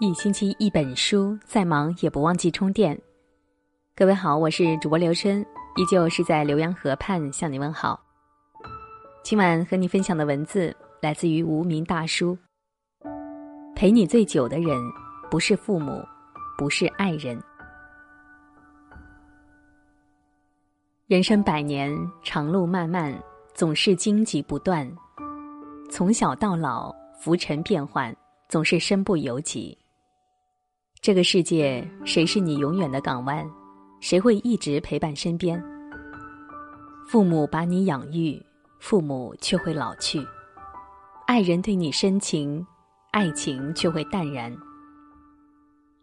一星期一本书，再忙也不忘记充电。各位好，我是主播刘春，依旧是在浏阳河畔向你问好。今晚和你分享的文字来自于无名大叔。陪你最久的人，不是父母，不是爱人。人生百年，长路漫漫，总是荆棘不断。从小到老，浮沉变幻，总是身不由己。这个世界，谁是你永远的港湾？谁会一直陪伴身边？父母把你养育，父母却会老去；爱人对你深情，爱情却会淡然。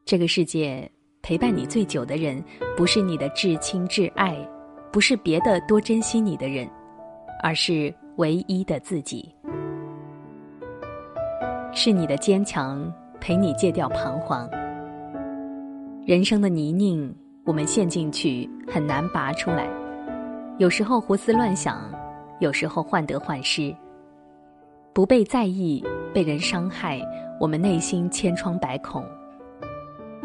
这个世界，陪伴你最久的人，不是你的至亲至爱，不是别的多珍惜你的人，而是唯一的自己。是你的坚强，陪你戒掉彷徨。人生的泥泞，我们陷进去很难拔出来。有时候胡思乱想，有时候患得患失。不被在意，被人伤害，我们内心千疮百孔。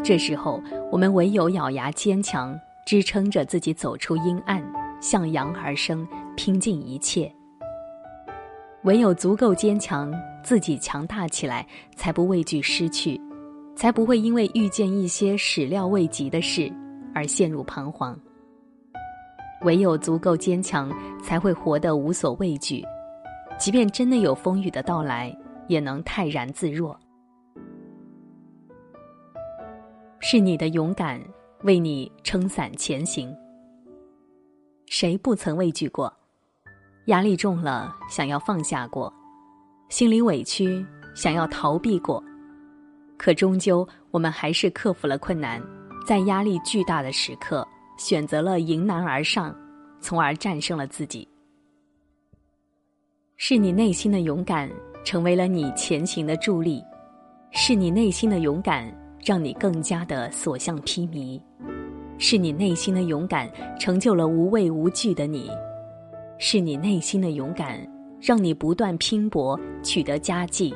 这时候，我们唯有咬牙坚强，支撑着自己走出阴暗，向阳而生，拼尽一切。唯有足够坚强，自己强大起来，才不畏惧失去。才不会因为遇见一些始料未及的事而陷入彷徨。唯有足够坚强，才会活得无所畏惧，即便真的有风雨的到来，也能泰然自若。是你的勇敢为你撑伞前行。谁不曾畏惧过？压力重了，想要放下过；心里委屈，想要逃避过。可终究，我们还是克服了困难，在压力巨大的时刻，选择了迎难而上，从而战胜了自己。是你内心的勇敢，成为了你前行的助力；是你内心的勇敢，让你更加的所向披靡；是你内心的勇敢，成就了无畏无惧的你；是你内心的勇敢，让你不断拼搏，取得佳绩。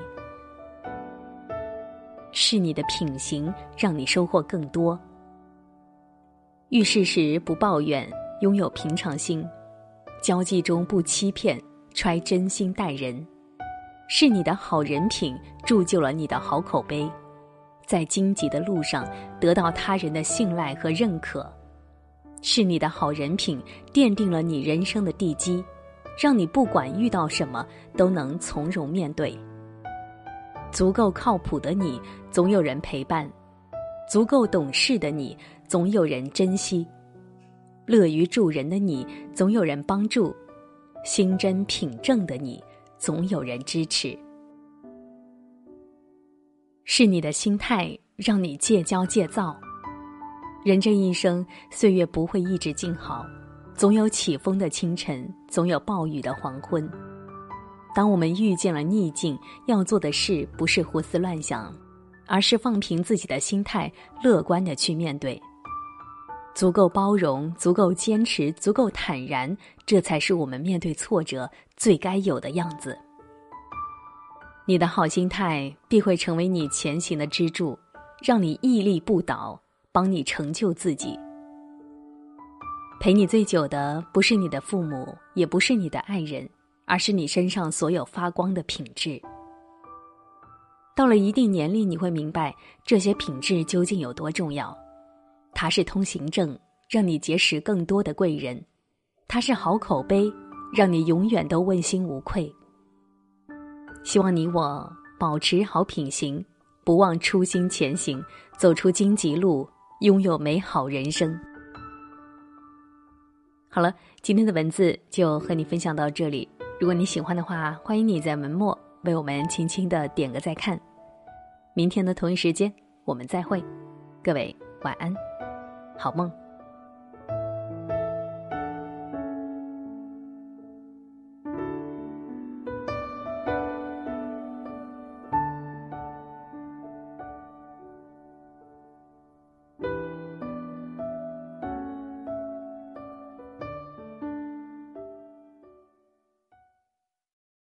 是你的品行让你收获更多。遇事时不抱怨，拥有平常心；交际中不欺骗，揣真心待人。是你的好人品铸就了你的好口碑，在荆棘的路上得到他人的信赖和认可。是你的好人品奠定了你人生的地基，让你不管遇到什么都能从容面对。足够靠谱的你，总有人陪伴；足够懂事的你，总有人珍惜；乐于助人的你，总有人帮助；心真品正的你，总有人支持。是你的心态让你戒骄戒躁。人这一生，岁月不会一直静好，总有起风的清晨，总有暴雨的黄昏。当我们遇见了逆境，要做的事不是胡思乱想，而是放平自己的心态，乐观的去面对。足够包容，足够坚持，足够坦然，这才是我们面对挫折最该有的样子。你的好心态必会成为你前行的支柱，让你屹立不倒，帮你成就自己。陪你最久的不是你的父母，也不是你的爱人。而是你身上所有发光的品质。到了一定年龄，你会明白这些品质究竟有多重要。它是通行证，让你结识更多的贵人；它是好口碑，让你永远都问心无愧。希望你我保持好品行，不忘初心前行，走出荆棘路，拥有美好人生。好了，今天的文字就和你分享到这里。如果你喜欢的话，欢迎你在文末为我们轻轻的点个再看。明天的同一时间，我们再会。各位晚安，好梦。